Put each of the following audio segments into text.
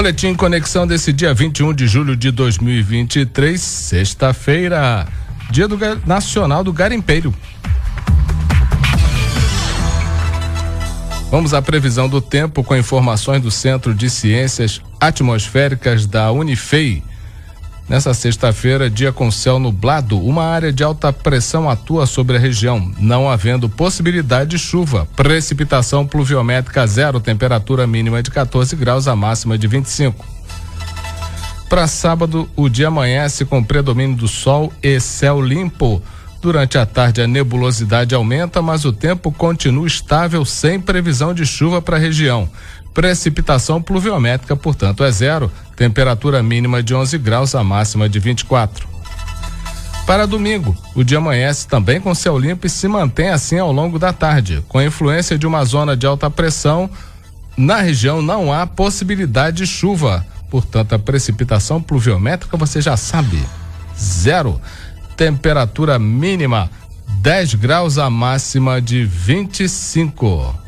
Boletim Conexão desse dia 21 de julho de 2023, sexta-feira, Dia do Nacional do Garimpeiro. Vamos à previsão do tempo com informações do Centro de Ciências Atmosféricas da Unifei. Nessa sexta-feira, dia com céu nublado, uma área de alta pressão atua sobre a região, não havendo possibilidade de chuva. Precipitação pluviométrica zero, temperatura mínima de 14 graus, a máxima de 25. Para sábado, o dia amanhece com predomínio do sol e céu limpo. Durante a tarde, a nebulosidade aumenta, mas o tempo continua estável, sem previsão de chuva para a região. Precipitação pluviométrica, portanto, é zero. Temperatura mínima de 11 graus, a máxima de 24. Para domingo, o dia amanhece também com céu limpo e se mantém assim ao longo da tarde. Com a influência de uma zona de alta pressão, na região não há possibilidade de chuva. Portanto, a precipitação pluviométrica você já sabe, zero. Temperatura mínima 10 graus, a máxima de 25.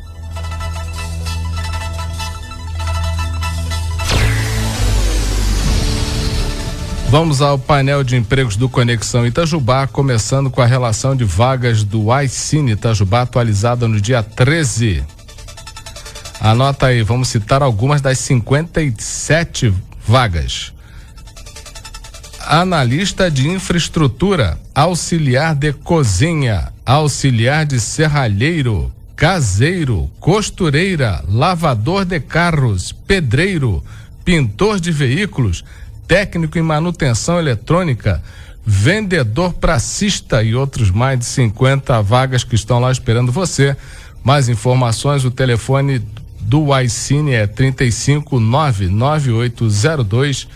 Vamos ao painel de empregos do Conexão Itajubá, começando com a relação de vagas do iCine Itajubá atualizada no dia 13. Anota aí, vamos citar algumas das 57 vagas. Analista de infraestrutura, auxiliar de cozinha, auxiliar de serralheiro, caseiro, costureira, lavador de carros, pedreiro, pintor de veículos, técnico em manutenção eletrônica, vendedor pracista e outros mais de 50 vagas que estão lá esperando você. Mais informações, o telefone do iCine é 3599802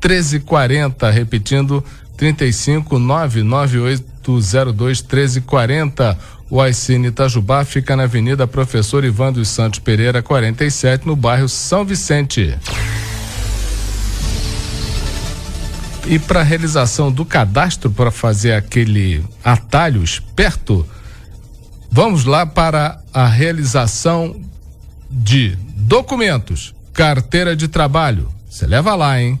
1340, repetindo 3599802 1340. O iCine Itajubá fica na Avenida Professor Ivan dos Santos Pereira, 47, no bairro São Vicente. E para a realização do cadastro, para fazer aquele atalho esperto, vamos lá para a realização de documentos, carteira de trabalho. Você leva lá, hein?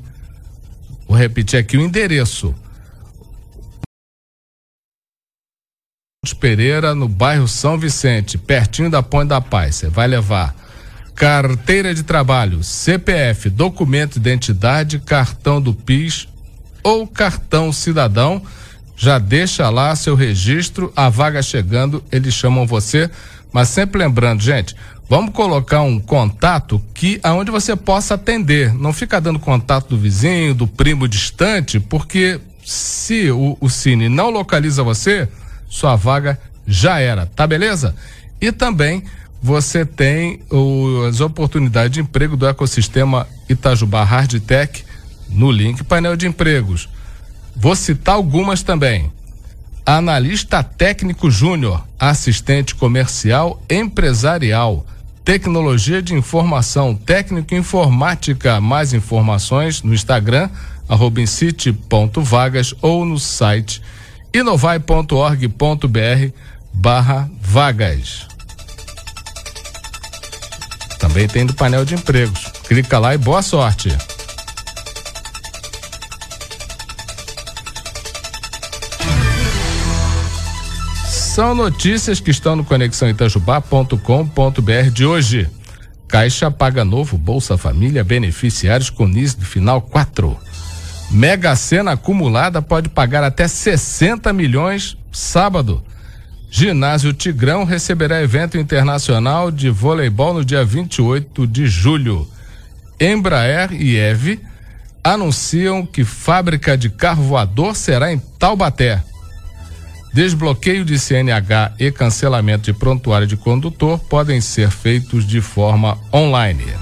Vou repetir aqui o endereço. Pereira, no bairro São Vicente, pertinho da Ponte da Paz. Você vai levar carteira de trabalho, CPF, documento de identidade, cartão do PIS ou cartão cidadão. Já deixa lá seu registro, a vaga chegando, eles chamam você. Mas sempre lembrando, gente, vamos colocar um contato que aonde você possa atender. Não fica dando contato do vizinho, do primo distante, porque se o, o Cine não localiza você, sua vaga já era, tá beleza? E também você tem o, as oportunidades de emprego do ecossistema Itajubá Hardtech no link painel de empregos. Vou citar algumas também. Analista técnico júnior, assistente comercial empresarial, tecnologia de informação, técnico informática. Mais informações no Instagram, arroba vagas ou no site inovai.org.br barra vagas. Também tem do painel de empregos. Clica lá e boa sorte. São notícias que estão no conexãoitajubá.com.br de hoje. Caixa paga novo Bolsa Família beneficiários com NIS do final 4. Mega Sena acumulada pode pagar até 60 milhões sábado. Ginásio Tigrão receberá evento internacional de voleibol no dia 28 de julho. Embraer e EVE anunciam que fábrica de carro voador será em Taubaté. Desbloqueio de CNH e cancelamento de prontuário de condutor podem ser feitos de forma online.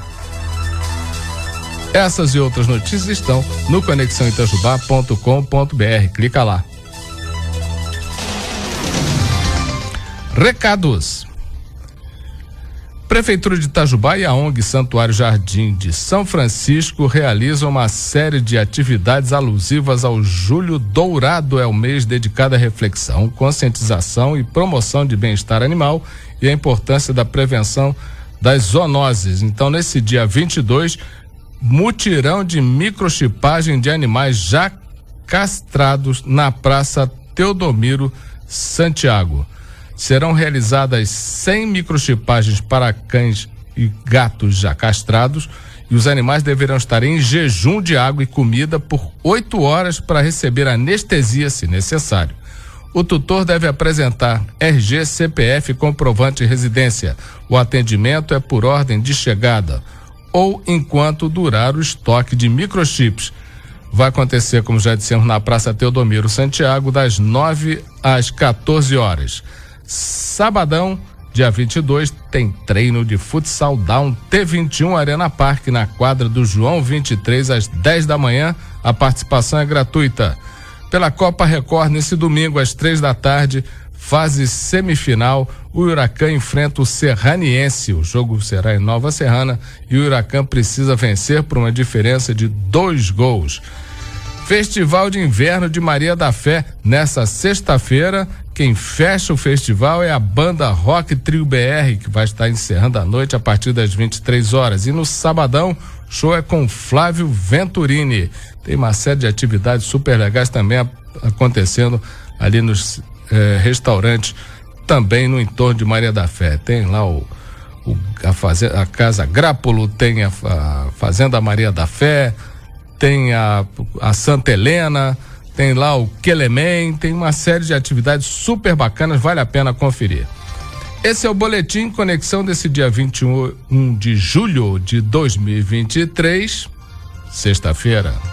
Essas e outras notícias estão no conexãoitajubá.com.br. Clica lá. Recados. Prefeitura de Itajubá e a ONG Santuário Jardim de São Francisco realizam uma série de atividades alusivas ao Julho Dourado, é o mês dedicado à reflexão, conscientização e promoção de bem-estar animal e a importância da prevenção das zoonoses. Então, nesse dia 22, mutirão de microchipagem de animais já castrados na Praça Teodomiro Santiago. Serão realizadas 100 microchipagens para cães e gatos já castrados e os animais deverão estar em jejum de água e comida por oito horas para receber anestesia se necessário. O tutor deve apresentar RG, CPF comprovante de residência. O atendimento é por ordem de chegada ou enquanto durar o estoque de microchips. Vai acontecer, como já dissemos, na Praça Teodomiro Santiago, das 9 às 14 horas. Sabadão, dia 22, tem treino de futsal down T21 Arena Parque, na quadra do João 23, às 10 da manhã. A participação é gratuita. Pela Copa Record, nesse domingo, às três da tarde, fase semifinal, o Huracan enfrenta o Serraniense. O jogo será em Nova Serrana e o Huracan precisa vencer por uma diferença de dois gols. Festival de Inverno de Maria da Fé, nessa sexta-feira. Quem fecha o festival é a banda Rock Trio BR, que vai estar encerrando a noite a partir das 23 horas. E no sabadão, show é com Flávio Venturini. Tem uma série de atividades super legais também acontecendo ali nos eh, restaurantes, também no entorno de Maria da Fé. Tem lá o, o a, fazenda, a Casa Grápolo, tem a, a Fazenda Maria da Fé tem a, a Santa Helena, tem lá o Quelemem, tem uma série de atividades super bacanas, vale a pena conferir. Esse é o boletim conexão desse dia 21 de julho de 2023, sexta-feira.